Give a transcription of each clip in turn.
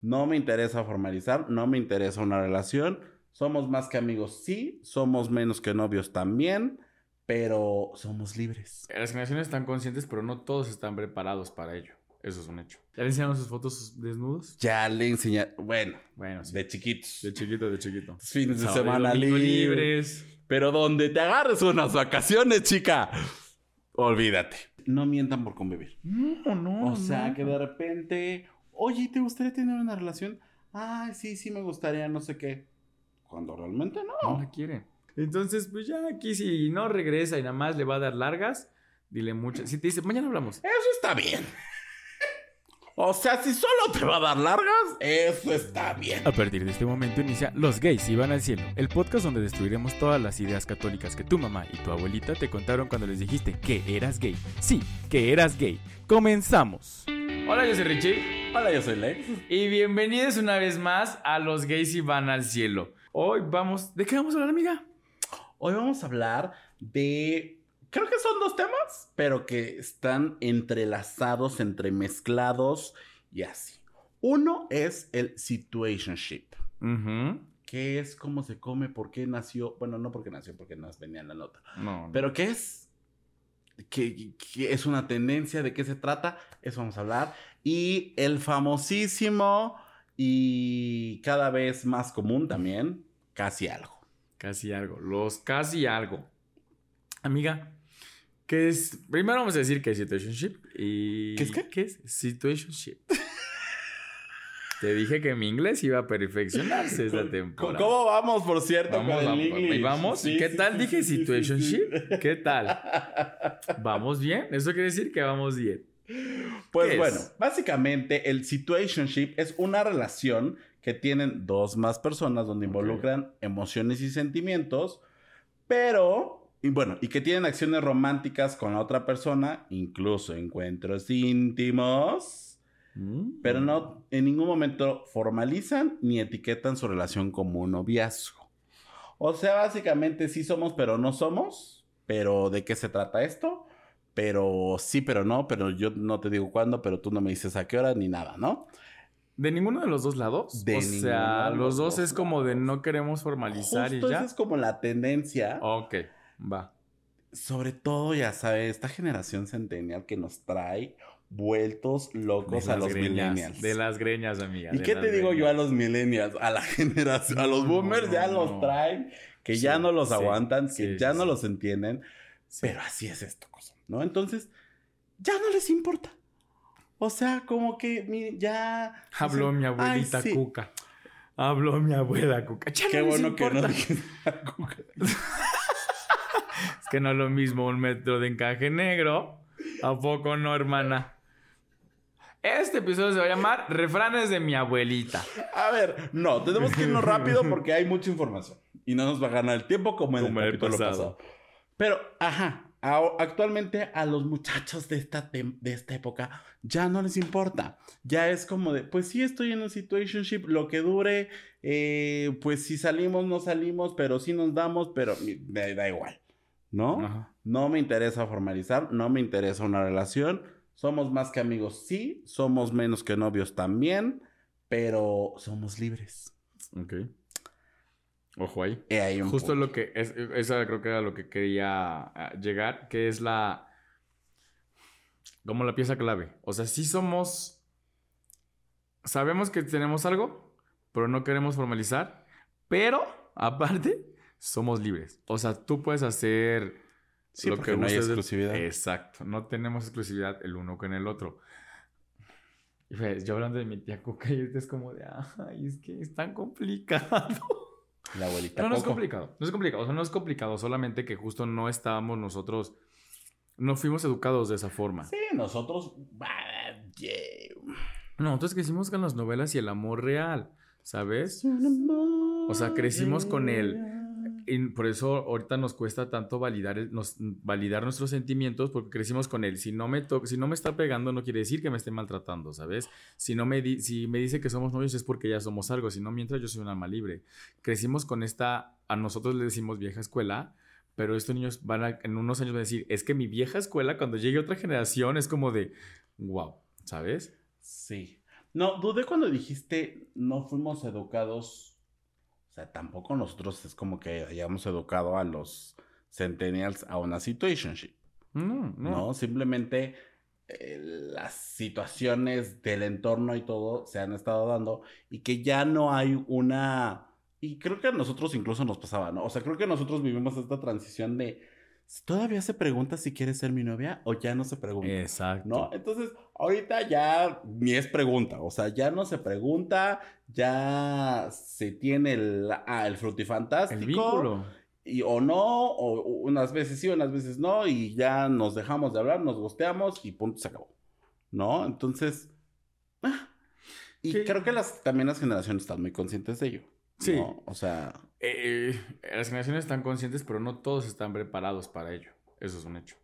No me interesa formalizar, no me interesa una relación. Somos más que amigos, sí. Somos menos que novios también. Pero somos libres. Las generaciones están conscientes, pero no todos están preparados para ello. Eso es un hecho. ¿Ya le enseñaron sus fotos desnudos? Ya le enseñé. Bueno, Bueno, sí. de chiquitos. De chiquito, de chiquito. Fines de Sábado semana libres. libres. Pero donde te agarres unas vacaciones, chica. Olvídate. No mientan por convivir. No, no. O sea, no. que de repente, oye, ¿te gustaría tener una relación? Ay, sí, sí me gustaría, no sé qué. Cuando realmente No no. la quiere. Entonces, pues ya aquí si no regresa y nada más le va a dar largas, dile mucho. Si te dice, mañana hablamos. Eso está bien. O sea, si solo te va a dar largas, eso está bien. A partir de este momento inicia Los gays iban al cielo, el podcast donde destruiremos todas las ideas católicas que tu mamá y tu abuelita te contaron cuando les dijiste que eras gay. Sí, que eras gay. Comenzamos. Hola, yo soy Richie Hola, yo soy Lex. y bienvenidos una vez más a Los gays iban al cielo. Hoy vamos, ¿de qué vamos a hablar, amiga? Hoy vamos a hablar de. Creo que son dos temas, pero que están entrelazados, entremezclados y así. Uno es el situationship. Ujú. ¿Qué es? ¿Cómo se come? ¿Por qué nació? Bueno, no porque nació, porque nos venía en la nota. No, no. ¿Pero qué es? ¿Qué, qué es una tendencia? ¿De qué se trata? Eso vamos a hablar. Y el famosísimo y cada vez más común también, casi algo. Casi algo. Los casi algo. Amiga, ¿qué es? Primero vamos a decir que es situationship. Y... ¿Qué es qué? ¿Qué es? Situationship. Te dije que mi inglés iba a perfeccionarse esta temporada. ¿Cómo vamos, por cierto, Vamos, con el vamos, vamos? Sí, ¿Qué sí, tal sí, dije situationship? ¿Qué tal? ¿Vamos bien? Eso quiere decir que vamos bien. Pues ¿Qué es? bueno, básicamente el situationship es una relación que tienen dos más personas donde involucran emociones y sentimientos, pero, y bueno, y que tienen acciones románticas con la otra persona, incluso encuentros íntimos, Mm. pero no en ningún momento formalizan ni etiquetan su relación como un noviazgo. O sea, básicamente sí somos, pero no somos. Pero ¿de qué se trata esto? Pero sí, pero no, pero yo no te digo cuándo, pero tú no me dices a qué hora ni nada, ¿no? ¿De ninguno de los dos lados? De o sea, los los dos dos es como de no queremos formalizar Justo y esa ya. es como la tendencia. Ok, va. Sobre todo, ya sabes, esta generación centennial que nos trae vueltos locos De a los greñas, millennials. De las greñas, amiga. ¿Y qué te digo yo a los millennials? A la generación, a los boomers no, ya no. los traen, que Sí, ya no los sí, aguantan, que ya no los entienden. Pero así es esto, cosa, ¿no? Entonces, ya no les importa. O sea, como que ya. Habló mi abuelita. Cuca. Habló mi abuela Cuca. Ya Qué no les bueno que no. importa. Es que no es lo mismo un metro de encaje negro. ¿A poco no, hermana? Este episodio se va a llamar Refranes de mi abuelita. A ver, no, tenemos que irnos rápido porque hay mucha información. Y no nos va a ganar el tiempo como en Como el el capítulo pasado. pasado. Pero, ajá, a- actualmente a los muchachos de esta, tem- de esta época ya no les importa. Ya es como de, pues sí estoy en un situationship, lo que dure, eh, pues si salimos, no salimos, pero sí nos damos, pero me da igual, ¿no? Ajá. No me interesa formalizar, no me interesa una relación. Somos más que amigos, sí. Somos menos que novios también. Pero somos libres. Ok. Ojo ahí. He ahí un Justo punto. lo que. Es, esa creo que era lo que quería ah, llegar, que es la. Como la pieza clave. O sea, sí somos. Sabemos que tenemos algo, pero no queremos formalizar. Pero, aparte, somos libres. O sea, tú puedes hacer. Sí, porque no hay exclusividad. Exacto. No tenemos exclusividad el uno con el otro. Y ves, yo hablando de mi tía Coca, y es como de, ay, es que es tan complicado. La abuelita Pero no es complicado. No es complicado. O sea, no es complicado. Solamente que justo no estábamos nosotros. No fuimos educados de esa forma. Sí, nosotros. No, nosotros crecimos con las novelas y el amor real. ¿Sabes? O sea, crecimos con él. Por eso ahorita nos cuesta tanto validar, el- nos, validar nuestros sentimientos porque crecimos con él. Si no me to- si no me está pegando no quiere decir que me esté maltratando, ¿sabes? Si no me di- si me dice que somos novios es porque ya somos algo, si no mientras yo soy un alma libre. Crecimos con esta a nosotros le decimos vieja escuela, pero estos niños van a, en unos años van a decir, es que mi vieja escuela cuando llegue otra generación es como de wow, ¿sabes? Sí. No, dudé cuando dijiste no fuimos educados. Sea, tampoco nosotros es como que hayamos educado a los centennials a una situationship. No, no. No, simplemente eh, las situaciones del entorno y todo se han estado dando y que ya no hay una... Y creo que a nosotros incluso nos pasaba, ¿no? O sea, creo que nosotros vivimos esta transición de... ¿Todavía se pregunta si quieres ser mi novia o ya no se pregunta? Exacto. ¿No? Entonces, ahorita ya ni es pregunta, o sea, ya no se pregunta, ya se tiene el, ah, el frutifantástico. El vínculo. Y, o no, o unas veces sí, unas veces no, y ya nos dejamos de hablar, nos gosteamos y punto, se acabó. ¿No? Entonces, ah, y ¿Qué? creo que las, también las generaciones están muy conscientes de ello. Sí. ¿no? O sea, Eh, las generaciones están conscientes, pero no todos están preparados para ello. Eso es un hecho.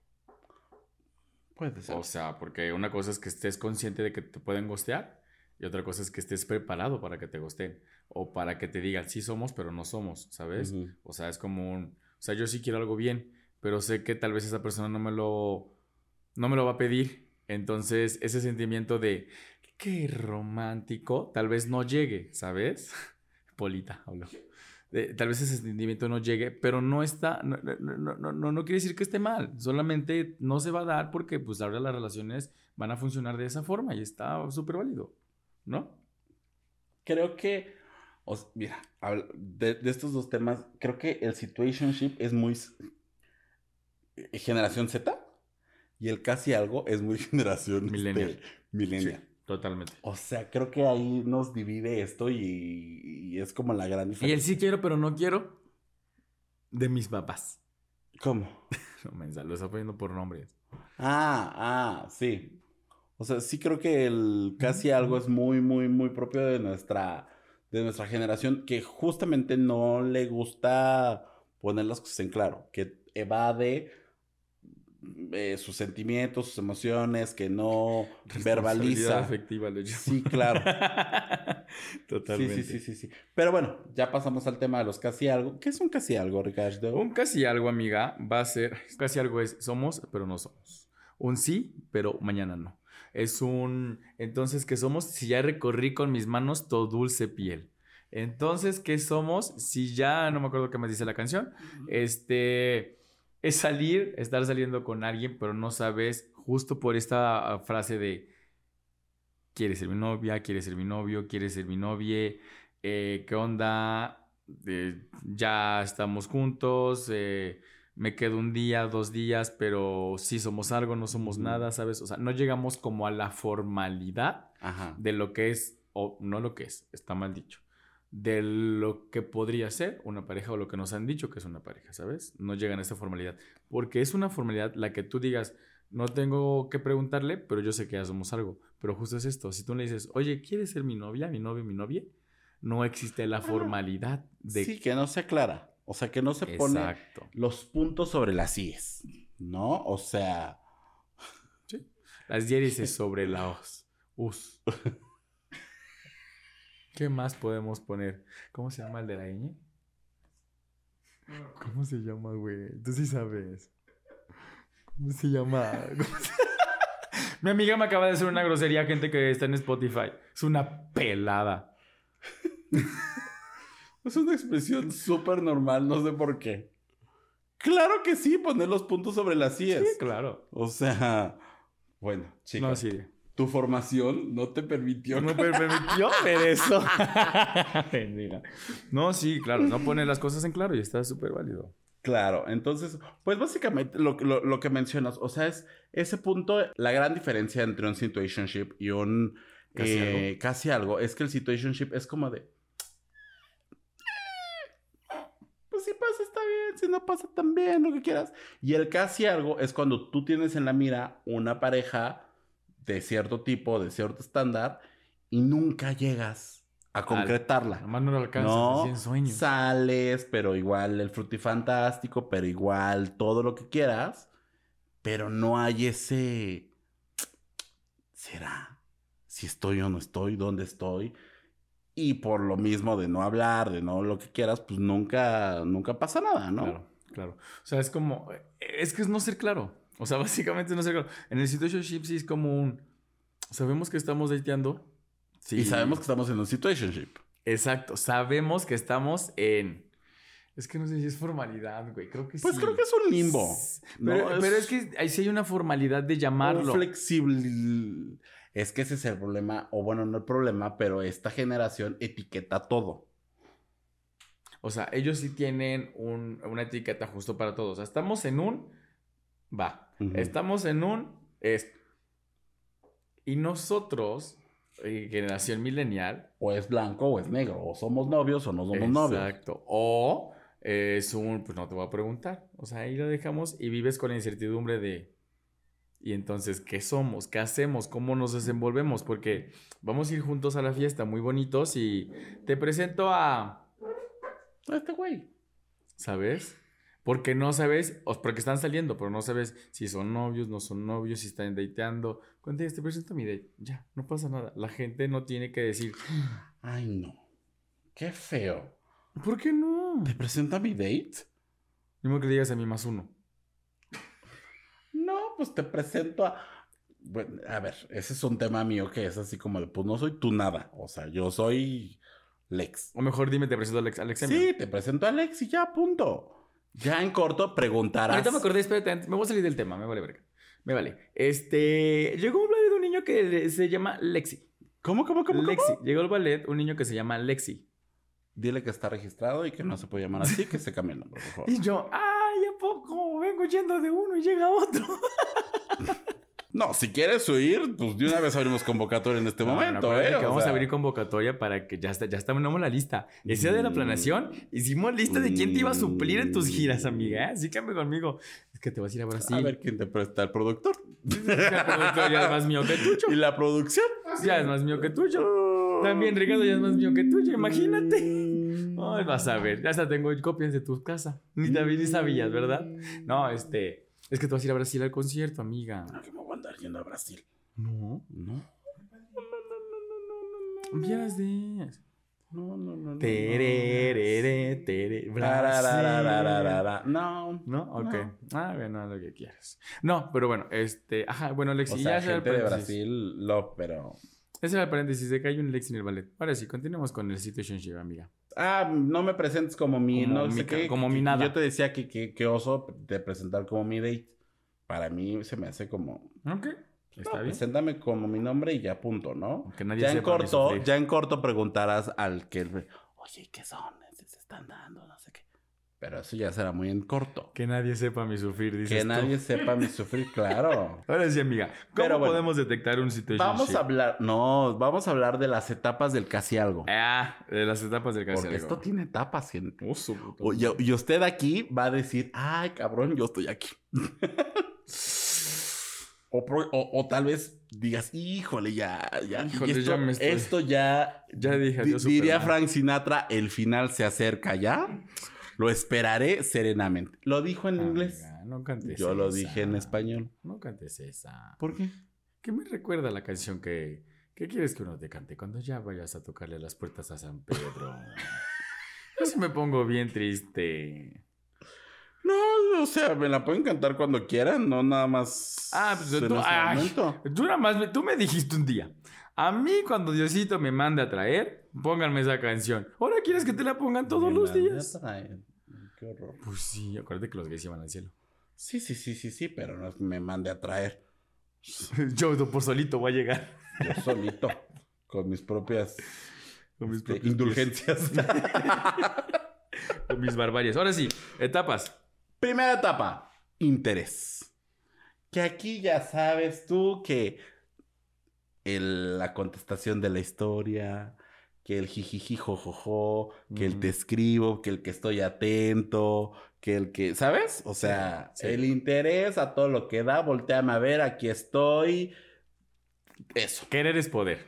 puede ser. O sea, porque una cosa es que estés consciente de que te pueden gostear y otra cosa es que estés preparado para que te gosteen o para que te digan sí somos, pero no somos, ¿sabes? Ujú. O sea, es como un... O sea, yo sí quiero algo bien, pero sé que tal vez esa persona no me lo... No me lo va a pedir. Entonces, ese sentimiento de... Qué romántico, tal vez no llegue, ¿sabes? Polita, hablo. De- tal vez ese sentimiento no llegue, pero no está, no, no, no, no, quiere decir que esté mal, solamente no se va a dar porque pues ahora las relaciones van a funcionar de esa forma y está súper válido, ¿no? Creo que, mira, de, de estos dos temas, creo que el situationship es muy eh, generación Z y el casi algo es muy generación Millennial. este, millennial. Totalmente. O sea, creo que ahí nos divide esto y, y es como la gran Y el diferencia. sí quiero, pero no quiero, de mis papás. ¿Cómo? No, mensa, lo está poniendo por nombres. Ah, ah, sí. O sea, sí creo que el casi algo es muy, muy, muy propio de nuestra, de nuestra generación que justamente no le gusta poner las cosas en claro, que evade eh, sus sentimientos, sus emociones, que no verbaliza. afectiva, lo llamo. Sí, claro. Sí, Totalmente. sí, sí, sí, sí. Pero bueno, ya pasamos al tema de los casi algo. ¿Qué es un casi algo, Ricardo? Un casi algo, amiga, va a ser. Casi algo es somos, pero no somos. Un sí, pero mañana no. Es un. Entonces, ¿qué somos? Si ya recorrí con mis manos tu dulce piel. Entonces, ¿qué somos? Si ya no me acuerdo qué me dice la canción. Este. Es salir, estar saliendo con alguien, pero no sabes, justo por esta ah, frase de. ¿Quieres ser mi novia? ¿Quieres ser mi novio? ¿Quieres ser mi novia? Eh, ¿Qué onda? Eh, ya estamos juntos, eh, me quedo un día, dos días, pero sí somos algo, no somos nada, ¿sabes? O sea, no llegamos como a la formalidad Ajá. de lo que es, o no lo que es, está mal dicho, de lo que podría ser una pareja o lo que nos han dicho que es una pareja, ¿sabes? No llegan a esta formalidad, porque es una formalidad la que tú digas, no tengo que preguntarle, pero yo sé que ya somos algo, pero justo es esto, si tú le dices, oye, ¿quieres ser mi novia, mi novio, mi novia? No existe la formalidad de... Sí, que no se aclara. O sea, que no se pone Exacto. los puntos sobre las IES. ¿No? O sea, Las diéresis sobre la os. Us. ¿Qué más podemos poner? ¿Cómo se llama el de la ñ? ¿Cómo se llama, güey? Tú sí sabes. ¿Cómo se llama? ¿Cómo se- Mi amiga me acaba de hacer una grosería, gente que está en Spotify. Es una pelada. es una expresión súper normal, no sé por qué. Claro que sí, poner los puntos sobre las IES. Sí, claro. O sea, bueno, chicos, No, sí. Tu formación no te permitió. No me permitió ver eso. No, sí, claro. No pone las cosas en claro y está súper válido. Claro, entonces, pues básicamente lo, lo- lo que mencionas, o sea, es ese punto, la gran diferencia entre un situationship y un Casi eh, algo. casi algo, es que el situationship es como de... Pues si pasa está bien, si no pasa también, lo que quieras. Y el casi algo es cuando tú tienes en la mira una pareja de cierto tipo, de cierto estándar, y nunca llegas a concretarla. Nomás no lo alcanzas, No, en sueños. sales, pero igual el frutifantástico, pero igual todo lo que quieras, pero no hay ese... ¿Será? Si estoy o no estoy, dónde estoy. Y por lo mismo de no hablar, de no lo que quieras, pues nunca, nunca pasa nada, ¿no? Claro, claro. O sea, es como. Es que es no ser claro. O sea, básicamente no claro. En el situationship sí es como un. Sabemos que estamos dateando. Y sabemos que estamos en un situationship. Exacto, sabemos que estamos en... Es que no sé si es formalidad, güey. Creo que pues sí. Pues creo que es un limbo. Pero, pero, es que ahí sí hay una formalidad de llamarlo. Flexible. Es que ese es el problema, o bueno, no el problema, pero esta generación etiqueta todo. O sea, ellos sí tienen un, una etiqueta justo para todos. O sea, estamos en un... Va. Estamos en un... Es. Y nosotros, eh, generación milenial... O es blanco o es negro. O somos novios o no somos novios. Exacto. O es un... Pues no te voy a preguntar. O sea, ahí lo dejamos y vives con la incertidumbre de... Y entonces, ¿qué somos? ¿Qué hacemos? ¿Cómo nos desenvolvemos? Porque vamos a ir juntos a la fiesta, muy bonitos, y te presento a... Este güey. ¿Sabes? Porque no sabes, porque están saliendo, pero no sabes si son novios, no son novios, si están dateando. Cuando te presento mi date, ya, no pasa nada. La gente no tiene que decir, ay no, qué feo. ¿Por qué no? ¿Te presento a mi date? Mismo que le digas a mí más uno. No, pues te presento a. Bueno, a ver, ese es un tema mío que es así como de, pues no soy tú nada. O sea, yo soy Lex. O mejor dime, te presento a Alex. Alex sí, te presento a Alex y ya, punto. Ya en corto preguntarás. Ahorita me acordé, espérate, me voy a salir del tema, me vale verga. Me vale. Este. Llegó un ballet de un niño que se llama Lexi. ¿Cómo, cómo, cómo? Lexi. Llegó al ballet un niño que se llama Lexi. Dile que está registrado y que no se puede llamar así, que se cambie el nombre, por favor. Y yo, ay, ¿a poco? Vengo yendo de uno y llega otro. No, si quieres huir, pues de una vez abrimos convocatoria en este momento, ¿eh? vamos a abrir convocatoria para que ya está, ya estamos la lista. Ese día de la mm. planeación, hicimos lista de quién te iba a suplir en tus giras, amiga. ¿eh? Así que conmigo. Es que te vas a ir a Brasil. A ver quién te presta el productor. el productor ya es más mío que tuyo. ¿Y la producción? Ya es más mío que tuyo. También Ricardo ya es más mío que tuyo, imagínate. Ay, vas a ver, ya hasta tengo copias de tu casa. Ni, ni sabías, ¿verdad? No, este. Es que tú vas a ir a Brasil al concierto, amiga. No, que yendo a Brasil. No. No. Vieras de. No, no, no. Tererere, tere, No. ¿No? Ok. Ah, bueno, lo que quieras. No, pero bueno, este. Ajá, bueno, Lexi. O sea, ya gente de Brasil, lo, pero. Ese era el paréntesis de que hay un Lexi en el ballet. Ahora sí, continuemos con el situationship, amiga. Ah, no me presentes como mi... Como, no mi, como mi nada. Yo te decía que, que, oso de presentar como mi date. Para mí se me hace como... Ok. Está bien. Preséntame como mi nombre y ya punto, ¿no? Que nadie ya en corto, ya en corto preguntarás al que... Oye, ¿qué son? Se están dando, no sé qué. Pero eso ya será muy en corto. Que nadie sepa mi sufrir, dices Que nadie sepa mi sufrir, claro. Ahora sí, amiga. ¿Cómo podemos detectar un situationship? Vamos a hablar, no, vamos a hablar de las etapas del casi algo. Ah, de las etapas del casi Porque esto tiene etapas, gente. Oh, y, usted aquí va a decir, ay, cabrón, yo estoy aquí. o, tal vez digas, híjole, ya, ya. Híjole, esto, ya me estoy... esto ya. Ya dije, Diría Frank Sinatra, el final se acerca ya. Lo esperaré serenamente. Lo dijo en inglés. No cantes Yo lo dije en español. No cantes esa. ¿Por qué? ¿Qué me recuerda la canción que... ¿Qué quieres que uno te cante cuando ya vayas a tocarle las puertas a San Pedro? Yo sí me pongo bien triste. No, o sea, me la pueden cantar cuando quieran, no nada más. Ah, pues tú, ay, tú nada más, tú me dijiste un día. A mí, cuando Diosito me mande a traer, pónganme esa canción. ¿Ahora quieres que te la pongan todos los días? Qué horror. Pues sí, acuérdate que los gays iban al cielo. Sí, sí, sí, sí, sí, pero no me mande a traer. Yo por solito voy a llegar. Yo solito, con mis propias, con mis este, indulgencias. con mis barbarias. Ahora sí, etapas. Primera etapa, interés. Que aquí ya sabes tú que la contestación de la historia, que el jijiji jojojo, que el te escribo, que el que estoy atento, que el que, ¿sabes? O sea, el interés a todo lo que da, volteame a ver, aquí estoy. Eso. Querer es poder.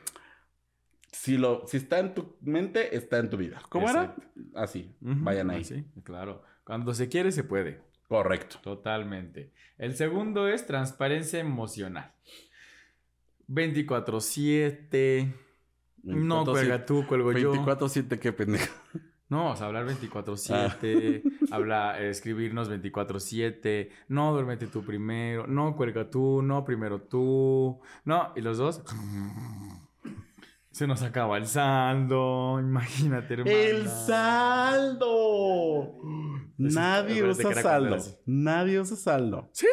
Si, lo, si está en tu mente, está en tu vida. ¿Cómo era? Así, vayan ahí. Sí, claro. Cuando se quiere, se puede. Correcto. Totalmente. El segundo es transparencia emocional. 24-7. No, cuelga tú, cuelgo yo. 24-7, qué pendejo. No, o sea, hablar 24-7, ah. hablar, escribirnos 24-7, no, duérmete tú primero, no, cuelga tú, no, primero tú, no, y los dos. Se nos acaba el saldo. Imagínate, hermano. ¡El saldo! Nadie usa saldo. Nadie usa saldo. ¿Sí?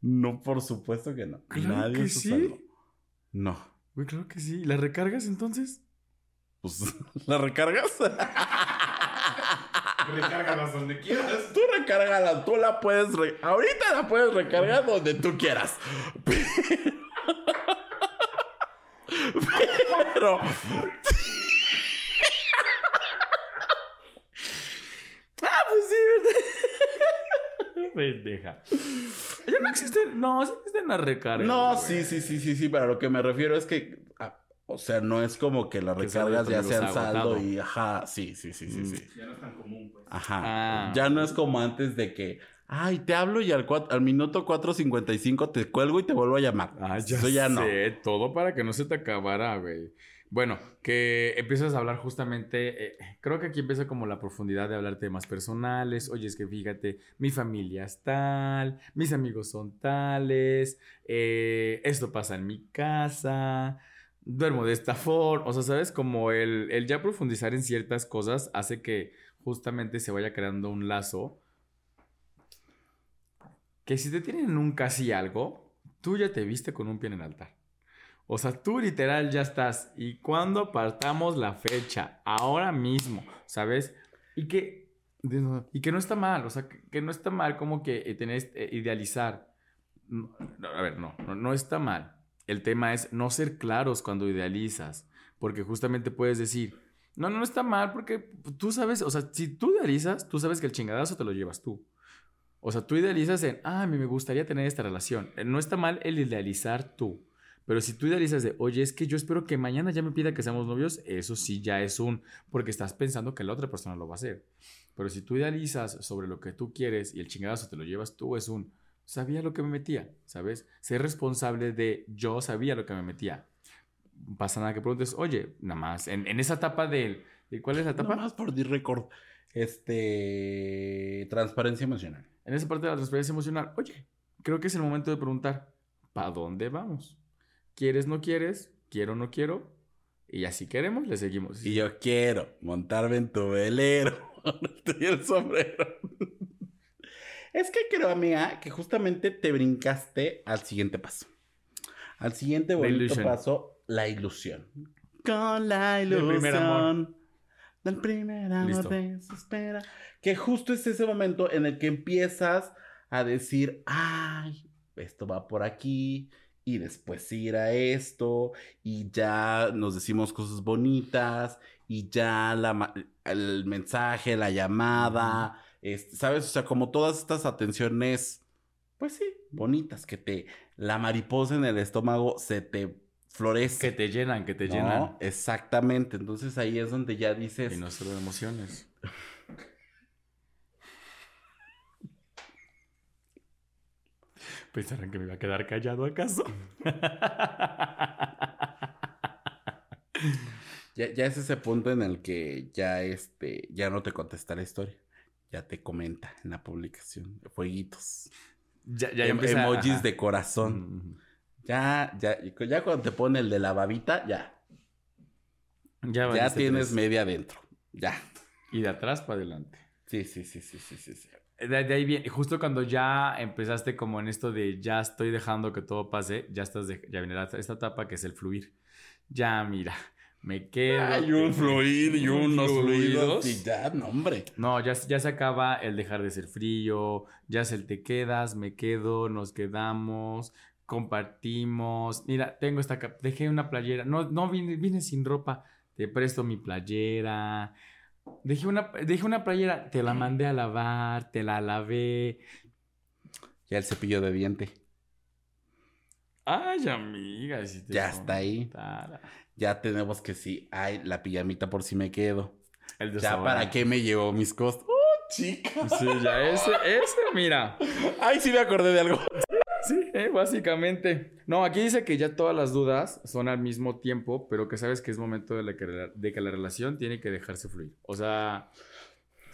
No, por supuesto que no. Claro Nadie que usa sí. saldo. No. Güey, claro que sí. ¿La recargas entonces? Pues, ¿la recargas? Recárgalas donde quieras. Tú recárgala, tú la puedes... re- Ahorita la puedes recargar donde tú quieras. Pero... Ah, pues sí, ¿verdad? Pendeja. Ya no existen. No, sí existen las recargas. No, güey. sí, sí, sí, sí, sí, pero a lo que me refiero es que... ah, o sea, no es como que las recargas ya sean saldo y... Ajá, sí, sí, sí, sí, Mm. sí. Ya no es tan común, pues. Ajá. Ah. Ya no es como antes de que... Ay, te hablo y al, cuat- al minuto 4.55 te cuelgo y te vuelvo a llamar. Ah, ya Eso ya no. todo para que no se te acabara, güey. Bueno, que empiezas a hablar justamente, eh, creo que aquí empieza como la profundidad de hablar temas personales. Oye, es que fíjate, mi familia es tal, mis amigos son tales, eh, esto pasa en mi casa, duermo de esta forma. O sea, ¿sabes? Como el, el ya profundizar en ciertas cosas hace que justamente se vaya creando un lazo que si te tienen en un casi algo, tú ya te viste con un pie en el altar. O sea, tú literal ya estás. ¿Y cuándo apartamos la fecha? Ahora mismo, ¿sabes? Y que, y que no está mal, o sea, que, que no está mal como que eh, tener, eh, idealizar. No, no, a ver, no, no, no está mal. El tema es no ser claros cuando idealizas, porque justamente puedes decir, no, no, no está mal, porque tú sabes, o sea, si tú idealizas, tú sabes que el chingadazo te lo llevas tú. O sea, tú idealizas en, ah, a mí me gustaría tener esta relación. Eh, No está mal el idealizar tú. Pero si tú idealizas de, oye, es que yo espero que mañana ya me pida que seamos novios, eso sí ya es un, porque estás pensando que la otra persona lo va a hacer. Pero si tú idealizas sobre lo que tú quieres y el chingadazo te lo llevas tú, es un, sabía lo que me metía, ¿sabes? Ser responsable de, yo sabía lo que me metía. Pasa nada que preguntes, oye, nada más, en, en esa etapa del, ¿de ¿cuál es la etapa? Nada más por dir récord. Este. Transparencia emocional. en esa parte de la transparencia emocional, oye, creo que es el momento de preguntar, ¿para dónde vamos? ¿Quieres, no quieres? ¿Quiero, no quiero? Y así queremos, le seguimos. Y yo quiero montarme en tu velero. el sombrero. es que creo, amiga, que justamente te brincaste al siguiente paso. Al siguiente bonito paso, la ilusión. Con la ilusión. Del primer amor. Del primer amor desespera. Que justo es ese momento en el que empiezas a decir, ay, esto va por aquí. Y después ir a esto. Y ya nos decimos cosas bonitas. Y ya la, el mensaje, la llamada. este, ¿Sabes? O sea, como todas estas atenciones, pues sí, bonitas. Que te, la mariposa en el estómago se te florece. Que te llenan, que te ¿no? llenan. Exactamente. Entonces ahí es donde ya Y dices. solo de emociones. ¿Pensarán que me iba a quedar callado acaso? Ya, ya es ese punto en el que ya este, ya no te contesta la historia. Ya te comenta en la publicación. Fueguitos. ya, ya Em- empieza- emojis ajá. de corazón. Mm, Ya, ya, ya cuando te pone el de la babita, ya. Ya, tienes tres. media adentro. Ya. Y de atrás para adelante. Sí, sí, sí, sí, sí, sí. sí. De, de ahí viene, justo cuando ya empezaste como en esto de ya estoy dejando que todo pase, ya estás de- ya viene esta etapa que es el fluir. Ya, mira, me quedo. Hay un fluir y unos fluidos. Y ya, no, hombre. No, ya, ya se acaba el dejar de ser frío, ya es el te quedas, me quedo, nos quedamos, compartimos. Mira, tengo esta, dejé una playera, no, no vine, vine sin ropa, te presto mi playera. Dejé una, dejé una playera, te la mandé a lavar, te la lavé. Ya el cepillo de diente. Ay, amiga, si te Ya está ahí. Ya tenemos que sí. Ay, la pijamita por si me quedo. El Ya para qué me llevó mis costos. ¡Oh, chica! Sí, ya ese, ese, mira. Ay, sí me acordé de algo. Sí, eh, básicamente. No, aquí dice que ya todas las dudas son al mismo tiempo, pero que sabes que es momento de, la que, la- de que la relación tiene que dejarse fluir. O sea,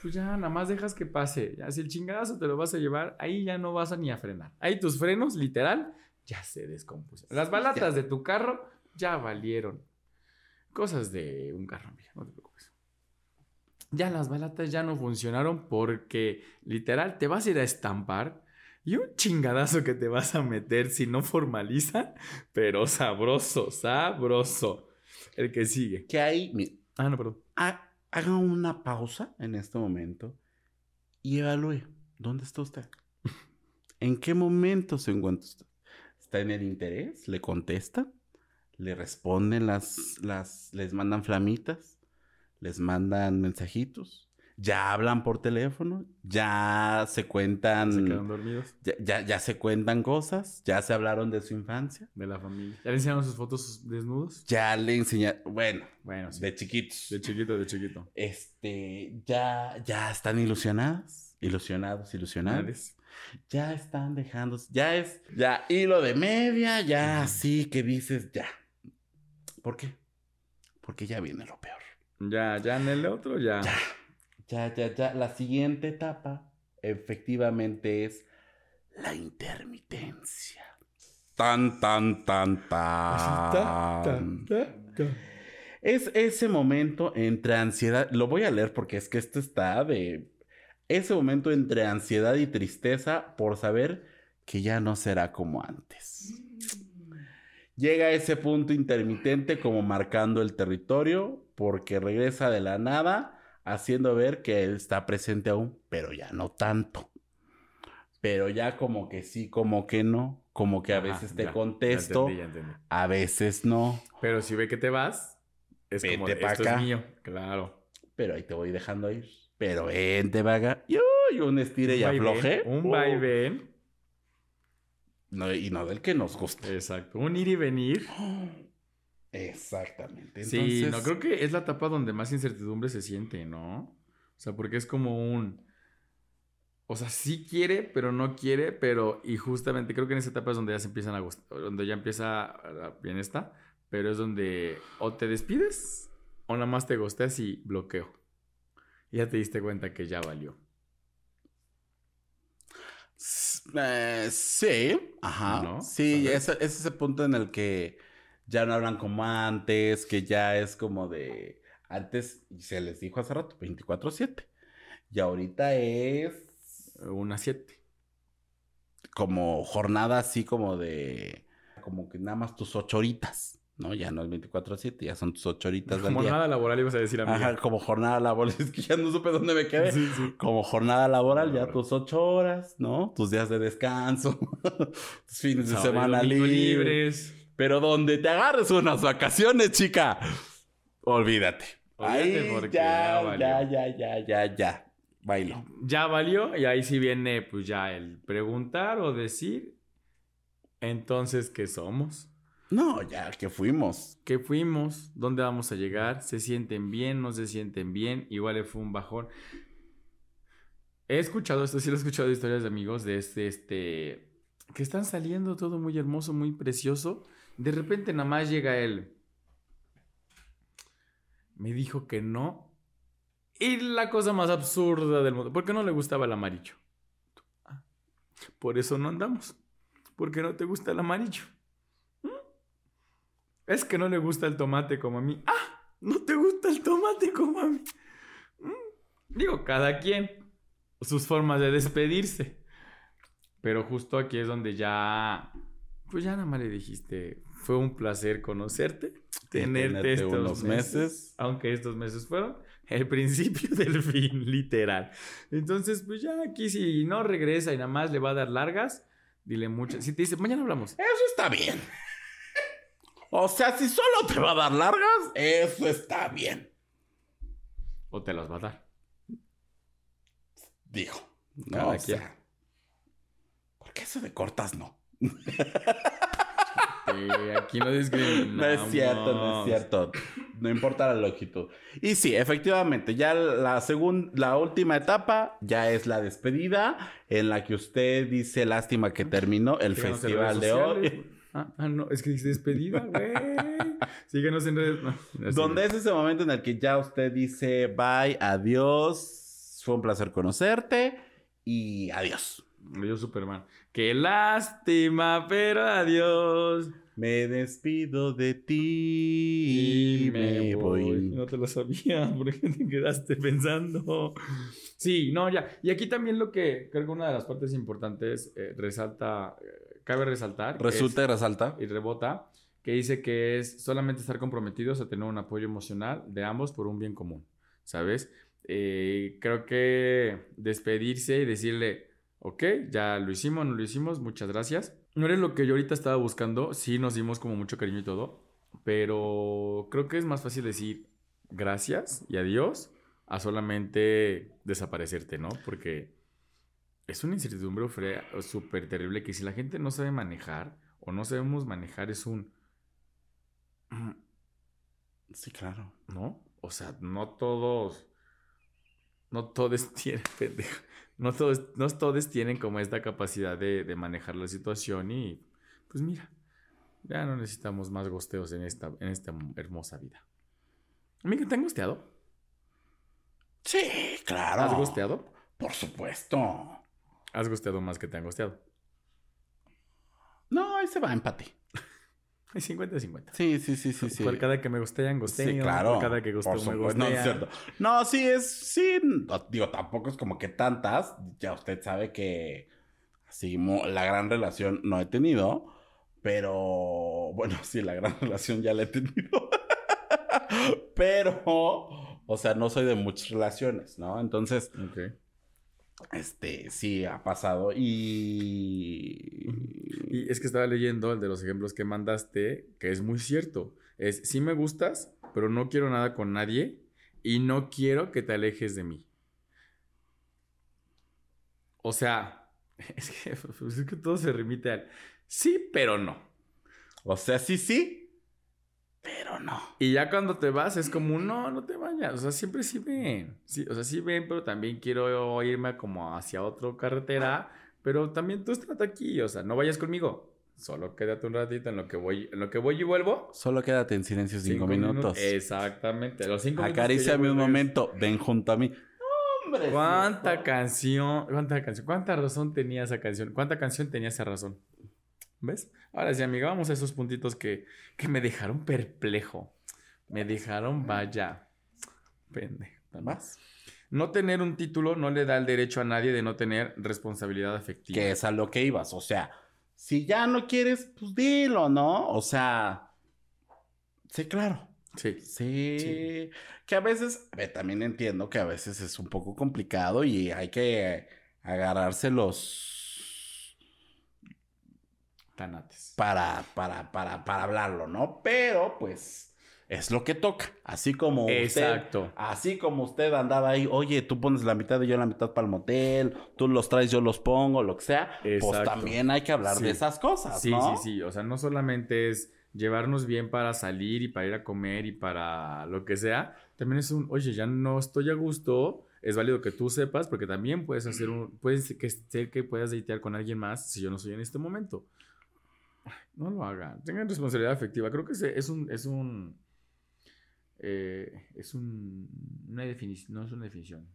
pues ya nada más dejas que pase. Ya si el chingadazo te lo vas a llevar, ahí ya no vas a ni a frenar. Ahí tus frenos, literal, ya se descompusieron. Las balatas de tu carro ya valieron. Cosas de un carro, amiga, no te preocupes. Ya las balatas ya no funcionaron porque literal te vas a ir a estampar y un chingadazo que te vas a meter si no formaliza, pero sabroso, sabroso. El que sigue. Que hay, Ah, no, perdón. ha- haga una pausa en este momento y evalúe dónde está usted. ¿En qué momento se encuentra usted? ¿Está en el interés? ¿Le contesta? ¿Le responden las, las, les mandan flamitas? ¿Les mandan mensajitos? ¿Ya hablan por teléfono? ¿Ya se cuentan, Se quedan dormidos ya, ya, ya se cuentan cosas? ¿Ya se hablaron de su infancia? de la familia. ¿Ya le enseñaron sus fotos desnudos? ¿Ya le enseñaron, bueno, Bueno, sí. de chiquitos? De chiquito, de chiquito. este, ya, ya están ilusionadas, ilusionados, ilusionadas. Ya están dejándose, ya es, ya hilo de media, ya así que dices, ya. ¿Por qué? Porque ya viene lo peor. Ya, ya en el otro, ya. Ya, ya, ya, ya. La siguiente etapa, efectivamente, es la intermitencia. Tan, tan, tan, Ta, ta, tan. ta, ta. Es ese momento entre ansiedad, lo voy a leer porque es que esto está de... Ese momento entre ansiedad y tristeza por saber que ya no será como antes. Llega a ese punto intermitente como marcando el territorio porque regresa de la nada haciendo ver que él está presente aún, pero ya no tanto. Pero ya como que sí, como que no, como que a Ajá, veces te ya, contesto, Ya entendí, ya entendí. a veces no. Pero si ve que te vas, es como, pa' esto acá. es mío. Claro. pero ahí te voy dejando ir. Pero vente, vaga. Y uy, un estire y afloje. Un Uh, vaivén. no, y no del que nos gusta. Exacto. Un ir y venir. Exactamente. Sí, no creo que es la etapa donde más incertidumbre se siente, ¿no? O sea, porque es como un. O sea, sí quiere, pero no quiere, pero. Y justamente creo que en esa etapa es donde ya se empiezan a gustar. Donde ya empieza. Bien está. Pero es donde o te despides o nada más te gosteas y bloqueo. Y ya te diste cuenta que ya valió. eh, sí, ajá. ¿No? Sí, ¿Sabes? es, es ese punto en el que ya no hablan como antes, que ya es como de. Antes, se les dijo hace rato, 24-7. Y ahorita es Una siete. como jornada así como de. Como que nada más tus ocho horitas. ¿No? Ya no es 24-7, ya son tus ocho horitas del Como día. nada laboral ibas a decir, amiga. Ajá, como jornada laboral. Es que ya no supe dónde me quedé. Sí, sí. Como jornada laboral, ya tus ocho horas, ¿no? Tus días de descanso, tus fines de Sábado y semana libres. libres. Pero donde te agarres unas vacaciones, chica, olvídate. Olvídate Ahí porque ya, ya ya, ya, ya, ya, ya. Bailo. ya valió y ahí sí viene pues ya el preguntar o decir entonces qué somos, No, ya que fuimos. qué fuimos, dónde vamos a llegar, se sienten bien, no se sienten bien, igual le fue un bajón. He escuchado esto, sí lo he escuchado de historias de amigos de este, este, que están saliendo todo muy hermoso, muy precioso. De repente nada más llega él. Me dijo que no. Y la cosa más absurda del mundo. ¿Por qué no le gustaba el amarillo? Por eso no andamos. Porque no te gusta el amarillo. ¿Mm? Es que no le gusta el tomate como a mí. Ah, no te gusta el tomate como a mí. Mm. Digo, cada quien sus formas de despedirse. Pero justo aquí es donde ya, pues ya nada más le dijiste, fue un placer conocerte, tenerte, tenerte estos unos meses, meses. aunque estos meses fueron el principio del fin, literal. Entonces, pues ya aquí si no regresa y nada más le va a dar largas, dile muchas. Si te dice, mañana hablamos. Eso está bien. O sea, si solo te va a dar largas, eso está bien. O te las va a dar. Digo. No, Cada o sea. Porque eso de cortas no. Aquí no discriminamos. No es cierto, no es cierto. No importa la longitud. Y sí, efectivamente, ya la segunda, la última etapa ya es la despedida, en la que usted dice lástima que terminó el Síganos festival de hoy. Ah, ah, no, es que dice despedida, güey. Síguenos en redes. No, no, Donde es ese momento en el que ya usted dice bye, adiós, fue un placer conocerte y adiós. Yo, Superman. Qué lástima, pero adiós. Me despido de ti y me voy. No te lo sabía, porque te quedaste pensando. Sí, no, ya. Y aquí también lo que creo que una de las partes importantes eh, resalta, eh, cabe resaltar. Resulta y resalta. Y rebota, que dice que es solamente estar comprometidos a tener un apoyo emocional de ambos por un bien común, ¿sabes? Eh, creo que despedirse y decirle, ok, ya lo hicimos, no lo hicimos, muchas gracias no eres lo que yo ahorita estaba buscando. Sí, nos dimos como mucho cariño y todo. Pero creo que es más fácil decir gracias y adiós a solamente desaparecerte, ¿no? Porque es una incertidumbre súper terrible que si la gente no sabe manejar o no sabemos manejar es un... Sí, claro. ¿No? O sea, no todos... No todos tienen pendejo no todos, no todos tienen como esta capacidad de, manejar la situación y pues mira, ya no necesitamos más gosteos en esta, en esta hermosa vida. Amiga, ¿te han gosteado? Sí, claro. ¿Has gosteado? Por supuesto. ¿Has gosteado más que te han gosteado? No, ahí se va empate. Hay 50-50. Sí, sí, sí, sí, sí. Por cada que me gustean, gusteo. Sí, claro. Por cada que gusteo, me gustean. No, es cierto. No, sí, es... Sí, digo, tampoco es como que tantas. Ya usted sabe que... Así, la gran relación no he tenido. Pero... Bueno, sí, la gran relación ya la he tenido. pero... O sea, no soy de muchas relaciones, ¿no? Entonces... Ok. Este, sí, ha pasado y... Es que estaba leyendo el de los ejemplos que mandaste, que es muy cierto. Es, sí me gustas, pero no quiero nada con nadie y no quiero que te alejes de mí. O sea, es que, pues, es que todo se remite al sí, pero no. O sea, sí, sí, pero no. Y ya cuando te vas es como, no, no te vayas. O sea, siempre sí ven. Sí, o sea, sí ven, pero también quiero irme como hacia otra carretera. Pero también tú estás aquí. O sea, no vayas conmigo. Solo quédate un ratito en lo que voy, en lo que voy y vuelvo. Solo quédate en silencio cinco, minutos. Exactamente. Los cinco Acaríciame un momento. Ven junto a mí. Hombre. ¿Cuánta canción? ¿Cuánta canción? ¿Cuánta razón tenía esa canción? ¿Cuánta canción tenía esa razón? ¿Ves? Ahora sí, amiga, vamos a esos puntitos que, que me dejaron perplejo. Me dejaron, vaya, pende. ¿Más? No tener un título no le da el derecho a nadie de no tener responsabilidad afectiva. Que es a lo que ibas. O sea, si ya no quieres, pues dilo, ¿no? O sea, sí, claro. Sí. Sí. Que a veces, también entiendo que a veces es un poco complicado y hay que agarrarse para, para, para, para hablarlo, ¿no? Pero, pues, es lo que toca. Así como Exacto. usted. Así como usted andaba ahí, oye, tú pones la mitad y yo la mitad para el motel, tú los traes, yo los pongo, lo que sea. Pues también hay que hablar de esas cosas, sí, ¿no? Sí, sí. O sea, no solamente es llevarnos bien para salir y para ir a comer y para lo que sea. También es un, oye, ya no estoy a gusto. Es válido que tú sepas, porque también puedes hacer un, puede ser que puedas datear con alguien más si yo no soy en este momento. No lo hagan. Tengan responsabilidad afectiva. Creo que es un. Es un. Eh, es un. Una definición. No es una definición.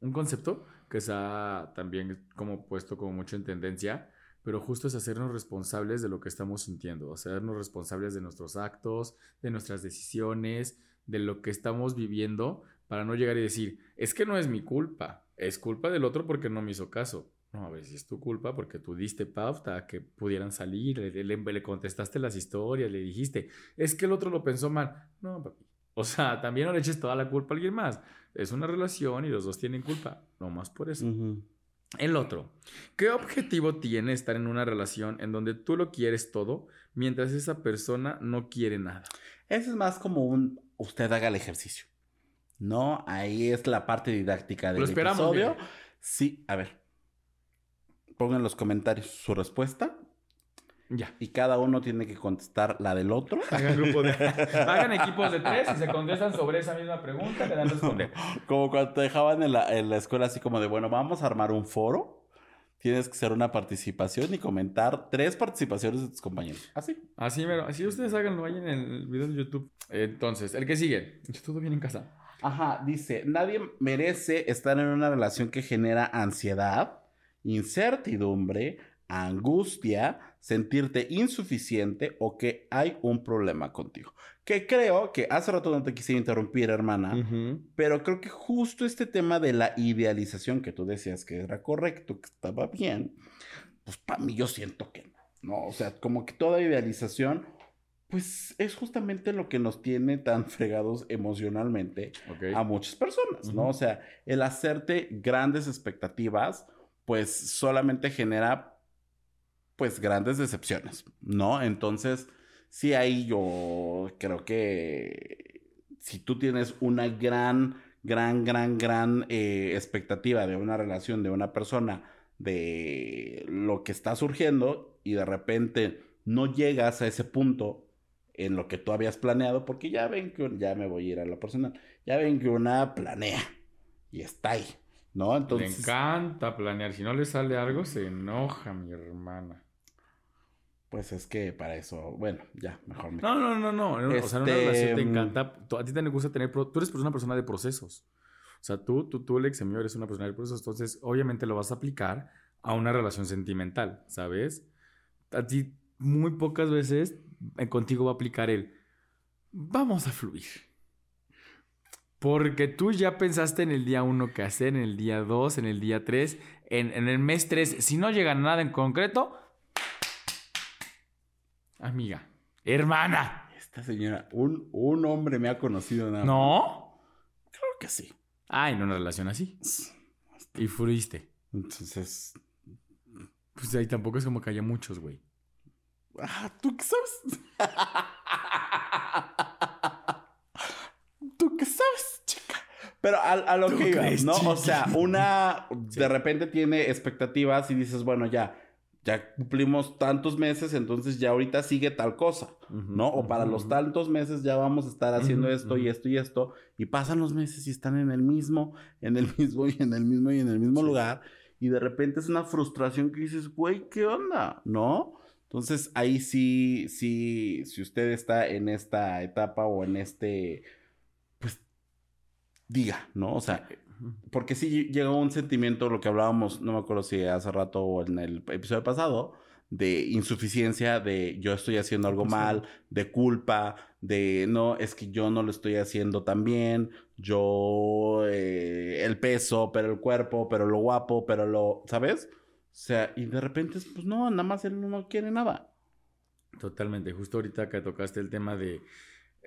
Un concepto que está también como puesto como mucho en tendencia. Pero justo es hacernos responsables de lo que estamos sintiendo. Hacernos responsables de nuestros actos, de nuestras decisiones, de lo que estamos viviendo. Para no llegar y decir, es que no es mi culpa. Es culpa del otro porque no me hizo caso. No, a ver si es tu culpa porque tú diste pauta a que pudieran salir, le, le, contestaste las historias, le dijiste, es que el otro lo pensó mal. No, papi. O sea, también no le eches toda la culpa a alguien más. Es una relación y los dos tienen culpa. No más por eso. El otro, ¿qué objetivo tiene estar en una relación en donde tú lo quieres todo mientras esa persona no quiere nada? Eso es más como un usted haga el ejercicio. No, ahí es la parte didáctica del lo esperamos, episodio. Sí, a ver pongan en los comentarios su respuesta. Ya. Y cada uno tiene que contestar la del otro. Hagan, grupo de... Hagan equipos de tres y se contestan sobre esa misma pregunta, le dan responder. Como cuando te dejaban en la, en la escuela así como de, bueno, vamos a armar un foro. Tienes que hacer una participación y comentar tres participaciones de tus compañeros. Así. Así, pero así ustedes háganlo ahí en el video de YouTube. Entonces, el que sigue. Todo bien en casa. Ajá, dice, nadie merece estar en una relación que genera ansiedad incertidumbre, angustia, sentirte insuficiente o que hay un problema contigo. Que creo que hace rato no te quise interrumpir, hermana, pero creo que justo este tema de la idealización que tú decías que era correcto, que estaba bien, pues para mí yo siento que no, ¿no? O sea, como que toda idealización, pues es justamente lo que nos tiene tan fregados emocionalmente a muchas personas, ¿no? O sea, el hacerte grandes expectativas, pues solamente genera pues grandes decepciones, ¿no? Entonces, sí ahí yo creo que si tú tienes una gran, gran, gran, gran eh, expectativa de una relación, de una persona, de lo que está surgiendo y de repente no llegas a ese punto en lo que tú habías planeado, porque ya ven que ya me voy a ir a lo personal, ya ven que una planea y está ahí, ¿no? Entonces... Le encanta planear, si no le sale algo se enoja mi hermana. Pues es que para eso, bueno, ya, mejor me... No, no, no, no. O sea, en una relación te este, encanta. A ti te gusta tener. Tú eres una persona de procesos. O sea, tú, tú, tú, Alex, mío, eres una persona de procesos. Entonces, obviamente lo vas a aplicar a una relación sentimental, ¿sabes? A ti, muy pocas veces eh, contigo va a aplicar el. Vamos a fluir. Porque tú ya pensaste en el día uno qué hacer, en el día dos, en el día tres, en, en el mes tres. Si no llega nada en concreto, amiga, hermana. Esta señora, un, un hombre me ha conocido nada. ¿No? Creo que sí. Ah, en una relación así. Y fuiste. Entonces. Pues ahí tampoco es como que haya muchos, güey. Ah, ¿tú qué sabes? ¿Tú qué sabes? Pero a, lo que iba, ¿no? O sea, una de repente tiene expectativas y dices, bueno, ya, ya cumplimos tantos meses, entonces ya ahorita sigue tal cosa, ¿no? O para los tantos meses ya vamos a estar haciendo esto y esto y esto, y pasan los meses y están en el mismo, en el mismo y en el mismo y en el mismo lugar, y de repente es una frustración que dices, güey, ¿qué onda? ¿No? Entonces ahí sí, sí, si usted está en esta etapa o en este, diga, ¿no? O sea, porque sí llega un sentimiento, lo que hablábamos, no me acuerdo si hace rato o en el episodio pasado, de insuficiencia, de yo estoy haciendo algo mal, de culpa, de no, es que yo no lo estoy haciendo tan bien, yo eh, el peso, pero el cuerpo, pero lo guapo, pero lo, ¿sabes? O sea, y de repente, pues no, nada más él no quiere nada. Totalmente, justo ahorita que tocaste el tema de